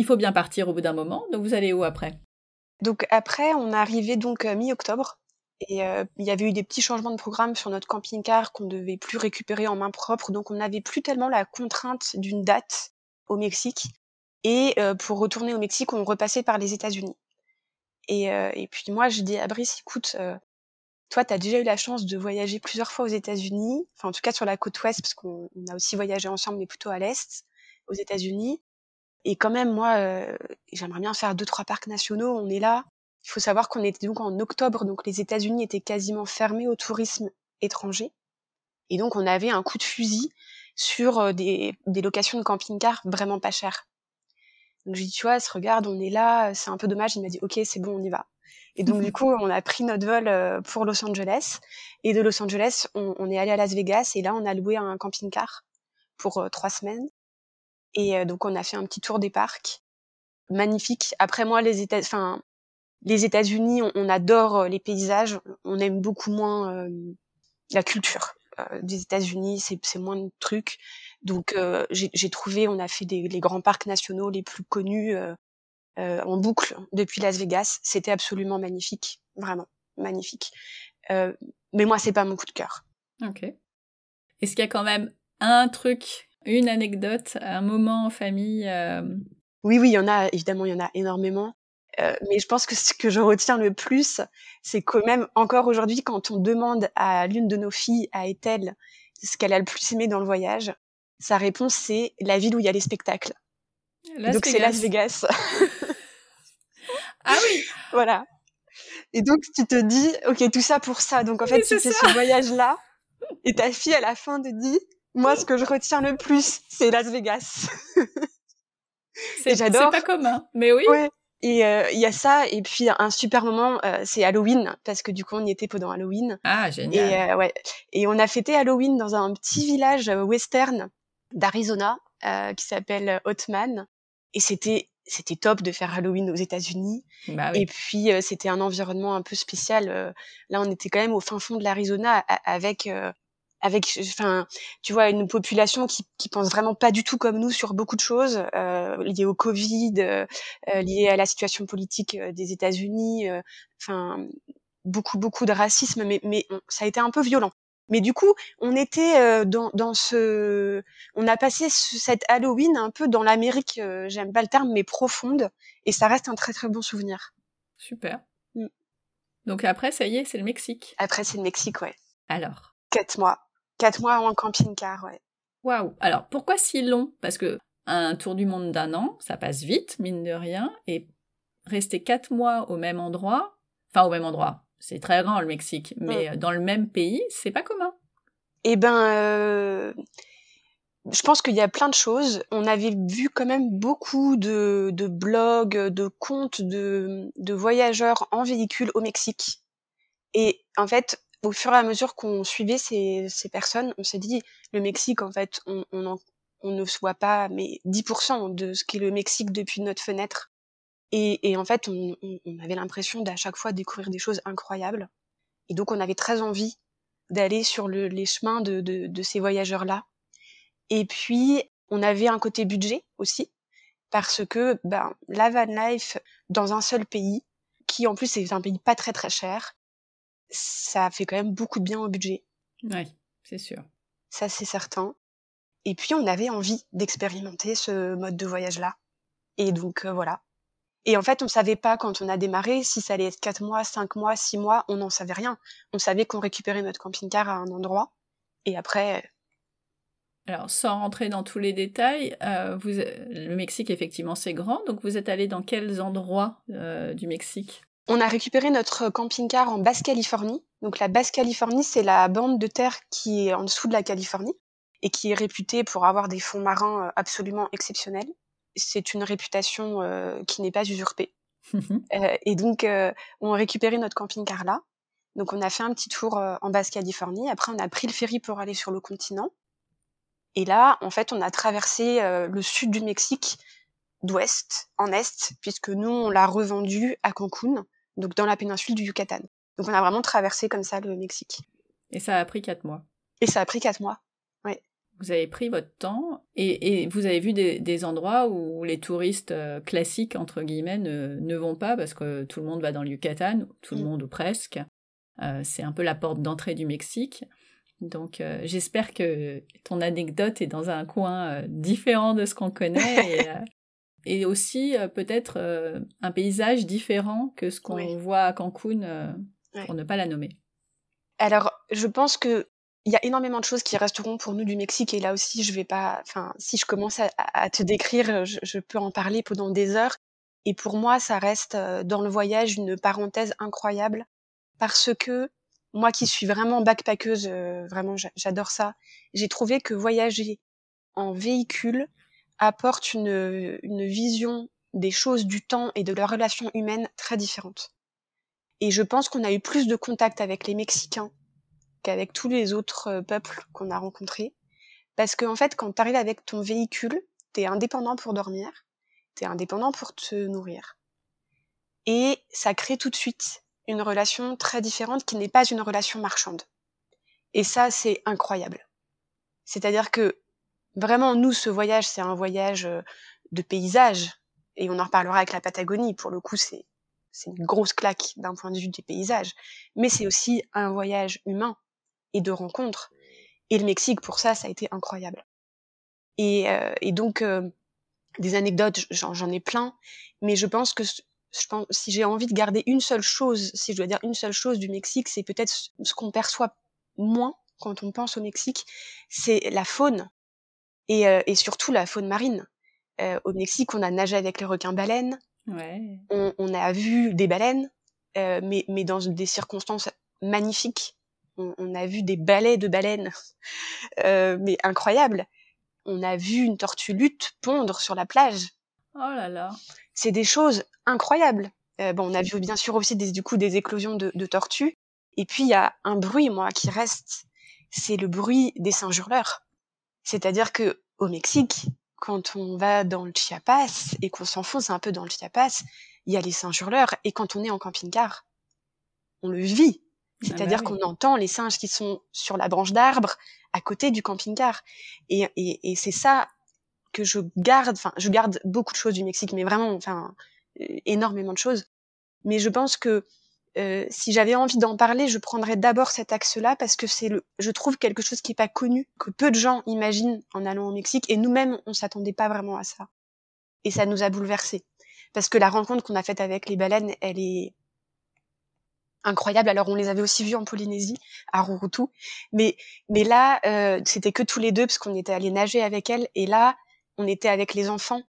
il faut bien partir au bout d'un moment. Donc vous allez où après? Donc après, on est arrivé donc mi-octobre. Et il y avait eu des petits changements de programme sur notre camping-car qu'on devait plus récupérer en main propre. Donc on n'avait plus tellement la contrainte d'une date au Mexique. Et pour retourner au Mexique, on repassait par les États-Unis. Et, et, puis moi, je dis à Brice, écoute, toi, tu as déjà eu la chance de voyager plusieurs fois aux États-Unis, enfin en tout cas sur la côte ouest, parce qu'on a aussi voyagé ensemble, mais plutôt à l'est, aux États-Unis. Et quand même, moi, j'aimerais bien faire deux, trois parcs nationaux. On est là. Il faut savoir qu'on était donc en octobre, donc les États-Unis étaient quasiment fermés au tourisme étranger. Et donc, on avait un coup de fusil sur des, des locations de camping-car vraiment pas chères. Donc j'ai dit, tu vois, se regarde, on est là, c'est un peu dommage. Il m'a dit, ok, c'est bon, on y va. Et donc du coup, on a pris notre vol euh, pour Los Angeles. Et de Los Angeles, on, est allé à Las Vegas. Et là, on a loué un camping-car pour euh, trois semaines. Et euh, donc on a fait un petit tour des parcs, magnifique. Après moi, les États, enfin les États-Unis, on, adore les paysages. On aime beaucoup moins la culture des États-Unis. C'est moins de trucs. Donc j'ai trouvé, on a fait des, les grands parcs nationaux les plus connus euh, euh, en boucle depuis Las Vegas. C'était absolument magnifique, vraiment magnifique. Euh, mais moi, c'est pas mon coup de cœur. Ok. Est-ce qu'il y a quand même un truc, une anecdote, un moment en famille Oui, oui, il y en a. Évidemment, il y en a énormément. mais je pense que ce que je retiens le plus, c'est quand même encore aujourd'hui, quand on demande à l'une de nos filles, à Ethel, ce qu'elle a le plus aimé dans le voyage, sa réponse, c'est la ville où il y a les spectacles. donc c'est Las Vegas. ah oui. Voilà. Et donc tu te dis, ok, tout ça pour ça. Donc en fait, tu fais ce voyage-là, et ta fille à la fin te dit, moi, ce que je retiens le plus, c'est Las Vegas. J'adore. C'est pas commun, mais oui. Ouais. Et euh, il y a ça, et puis un super moment, euh, c'est Halloween, parce que du coup on y était pendant Halloween. Ah génial. Et euh, ouais, et on a fêté Halloween dans un petit village western d'Arizona qui s'appelle Hotman et c'était c'était top de faire Halloween aux États-Unis. Bah oui. Et puis c'était un environnement un peu spécial. Là, on était quand même au fin fond de l'Arizona avec avec enfin tu vois une population qui qui pense vraiment pas du tout comme nous sur beaucoup de choses euh, liées au Covid, euh, liées à la situation politique des États-Unis. Enfin beaucoup beaucoup de racisme, mais mais ça a été un peu violent. Mais du coup, on était euh, dans, dans, ce, on a passé cette Halloween un peu dans l'Amérique, euh, j'aime pas le terme, mais profonde, et ça reste un très très bon souvenir. Super. Mm. Donc après, ça y est, c'est le Mexique. Après, c'est le Mexique, ouais. Alors? Quatre mois. Quatre mois en camping-car, ouais. Waouh. Alors pourquoi si long? Parce que un tour du monde d'un an, ça passe vite, mine de rien, et rester quatre mois au même endroit, enfin au même endroit, c'est très grand le Mexique, mais mm. dans le même pays, c'est pas commun. Eh ben, euh, je pense qu'il y a plein de choses. On avait vu quand même beaucoup de, de blogs, de comptes de, de, voyageurs en véhicule au Mexique. Et en fait, au fur et à mesure qu'on suivait ces, personnes, on s'est dit, le Mexique, en fait, on, ne soit pas mais 10% de ce qu'est le Mexique depuis notre fenêtre. Et, en fait, on, avait l'impression d'à chaque fois découvrir des choses incroyables. Et donc, on avait très envie d'aller sur le, les chemins de ces voyageurs-là. Et puis, on avait un côté budget aussi, parce que ben, la van life dans un seul pays, qui en plus est un pays pas très très cher, ça fait quand même beaucoup de bien au budget. Oui, c'est sûr. Ça, c'est certain. Et puis, on avait envie d'expérimenter ce mode de voyage-là. Et donc, euh, voilà. Et en fait, on savait pas quand on a démarré si ça allait être 4 mois, 5 mois, 6 mois, on n'en savait rien. On savait qu'on récupérait notre camping-car à un endroit. Et après. Alors, sans rentrer dans tous les détails, euh, vous, le Mexique, effectivement, c'est grand. Donc, vous êtes allé dans quels endroits euh, du Mexique? On a récupéré notre camping-car en Basse-Californie. Donc, la Basse-Californie, c'est la bande de terre qui est en dessous de la Californie et qui est réputée pour avoir des fonds marins euh, absolument exceptionnels c'est une réputation euh, qui n'est pas usurpée. euh, et donc, euh, on a récupéré notre camping-car là. Donc, on a fait un petit tour en Basse-Californie. Après, on a pris le ferry pour aller sur le continent. Et là, en fait, on a traversé le sud du Mexique d'ouest en est, puisque nous, on l'a revendu à Cancun, donc dans la péninsule du Yucatan. Donc, on a vraiment traversé comme ça le Mexique. Et ça a pris quatre mois. Et ça a pris quatre mois, oui. Vous avez pris votre temps et, vous avez vu des, endroits où les touristes euh, classiques, entre guillemets, ne, vont pas parce que tout le monde va dans le Yucatan, tout le mm. monde ou presque. Euh, c'est un peu la porte d'entrée du Mexique. Donc euh, j'espère que ton anecdote est dans un coin différent de ce qu'on connaît et, aussi peut-être un paysage différent que ce qu'on voit à Cancun, pour ne pas la nommer. Alors, je pense que il y a énormément de choses qui resteront pour nous du Mexique. Et là aussi je vais pas enfin si je commence à, te décrire je, peux en parler pendant des heures. Et pour moi ça reste euh, dans le voyage une parenthèse incroyable. Parce que moi qui suis vraiment backpackeuse euh, vraiment j'adore ça j'ai trouvé que voyager en véhicule apporte une, vision des choses du temps et de leurs relations humaines très différentes et je pense qu'on a eu plus de contact avec les Mexicains qu'avec tous les autres euh, peuples qu'on a rencontrés. Parce qu'en en fait, quand tu arrives avec ton véhicule, tu es indépendant pour dormir, tu es indépendant pour te nourrir. Et ça crée tout de suite une relation très différente qui n'est pas une relation marchande. Et ça, c'est incroyable. C'est-à-dire que vraiment, nous, ce voyage, c'est un voyage euh, de paysage. Et on en reparlera avec la Patagonie. Pour le coup, c'est, une grosse claque d'un point de vue des paysages. Mais c'est aussi un voyage humain et de rencontres. Et le Mexique, pour ça, ça a été incroyable. Et, euh, et donc, euh, des anecdotes, j'en ai plein, mais je pense que je pense, si j'ai envie de garder une seule chose, si je dois dire une seule chose du Mexique, c'est peut-être ce qu'on perçoit moins quand on pense au Mexique, c'est la faune et, euh, et, surtout la faune marine. Euh, au Mexique, on a nagé avec les requins-baleines, ouais. on, on, a vu des baleines, euh, mais, mais dans des circonstances magnifiques on, a vu des balais de baleines, euh, mais incroyables. On a vu une tortue lutte pondre sur la plage. Oh là là. C'est des choses incroyables. Euh, bon, on a vu bien sûr aussi des, du coup des éclosions de, tortues. Et puis il y a un bruit, moi, qui reste. C'est le bruit des singes hurleurs. C'est-à-dire que au Mexique, quand on va dans le Chiapas et qu'on s'enfonce un peu dans le Chiapas, il y a les singes hurleurs. Et quand on est en camping-car, on le vit. Ah C'est-à-dire bah qu'on entend les singes qui sont sur la branche d'arbre à côté du camping-car. Et, et, et c'est ça que je garde. Enfin, je garde beaucoup de choses du Mexique, mais vraiment, enfin, énormément de choses. Mais je pense que euh, si j'avais envie d'en parler, je prendrais d'abord cet axe-là parce que c'est le, je trouve quelque chose qui est pas connu, que peu de gens imaginent en allant au Mexique, et nous-mêmes, on s'attendait pas vraiment à ça. Et ça nous a bouleversés. Parce que la rencontre qu'on a faite avec les baleines, elle est, incroyable. Alors on les avait aussi vus en Polynésie, à Rurutu, mais mais là euh, c'était que tous les deux parce qu'on était allés nager avec elles et là on était avec les enfants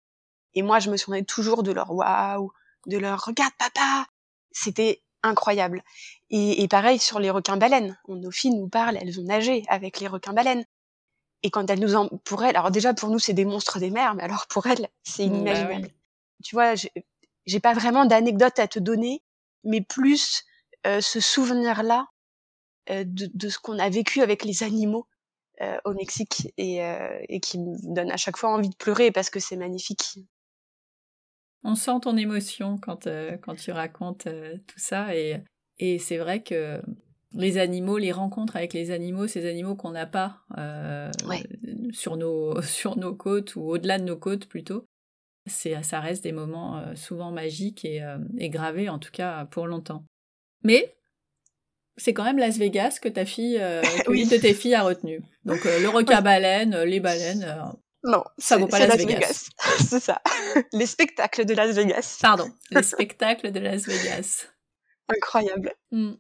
et moi je me souvenais toujours de leur waouh, de leur regarde papa, c'était incroyable. Et, et, pareil sur les requins baleines, nos filles nous parlent, elles ont nagé avec les requins baleines. Et quand elles nous en, pour elles, alors déjà pour nous c'est des monstres des mers, mais alors pour elles c'est mmh, bah inimaginable. Tu vois, j'ai pas vraiment d'anecdotes à te donner, mais plus euh, ce souvenir-là euh, de, de, ce qu'on a vécu avec les animaux euh, au Mexique et, et qui me donne à chaque fois envie de pleurer parce que c'est magnifique. On sent ton émotion quand, quand tu racontes tout ça et, et c'est vrai que les animaux, les rencontres avec les animaux, ces animaux qu'on n'a pas euh, sur, nos, sur nos côtes ou au-delà de nos côtes plutôt, c'est, ça reste des moments souvent magiques et, et, gravés en tout cas pour longtemps. Mais c'est quand même Las Vegas que ta fille, euh, oui. de tes filles a retenu. Donc euh, le requin baleine, euh, les baleines. Non, ça vaut pas Las, Vegas. c'est ça. Les spectacles de Las Vegas. Pardon, les spectacles de Las Vegas. Incroyable. Hmm.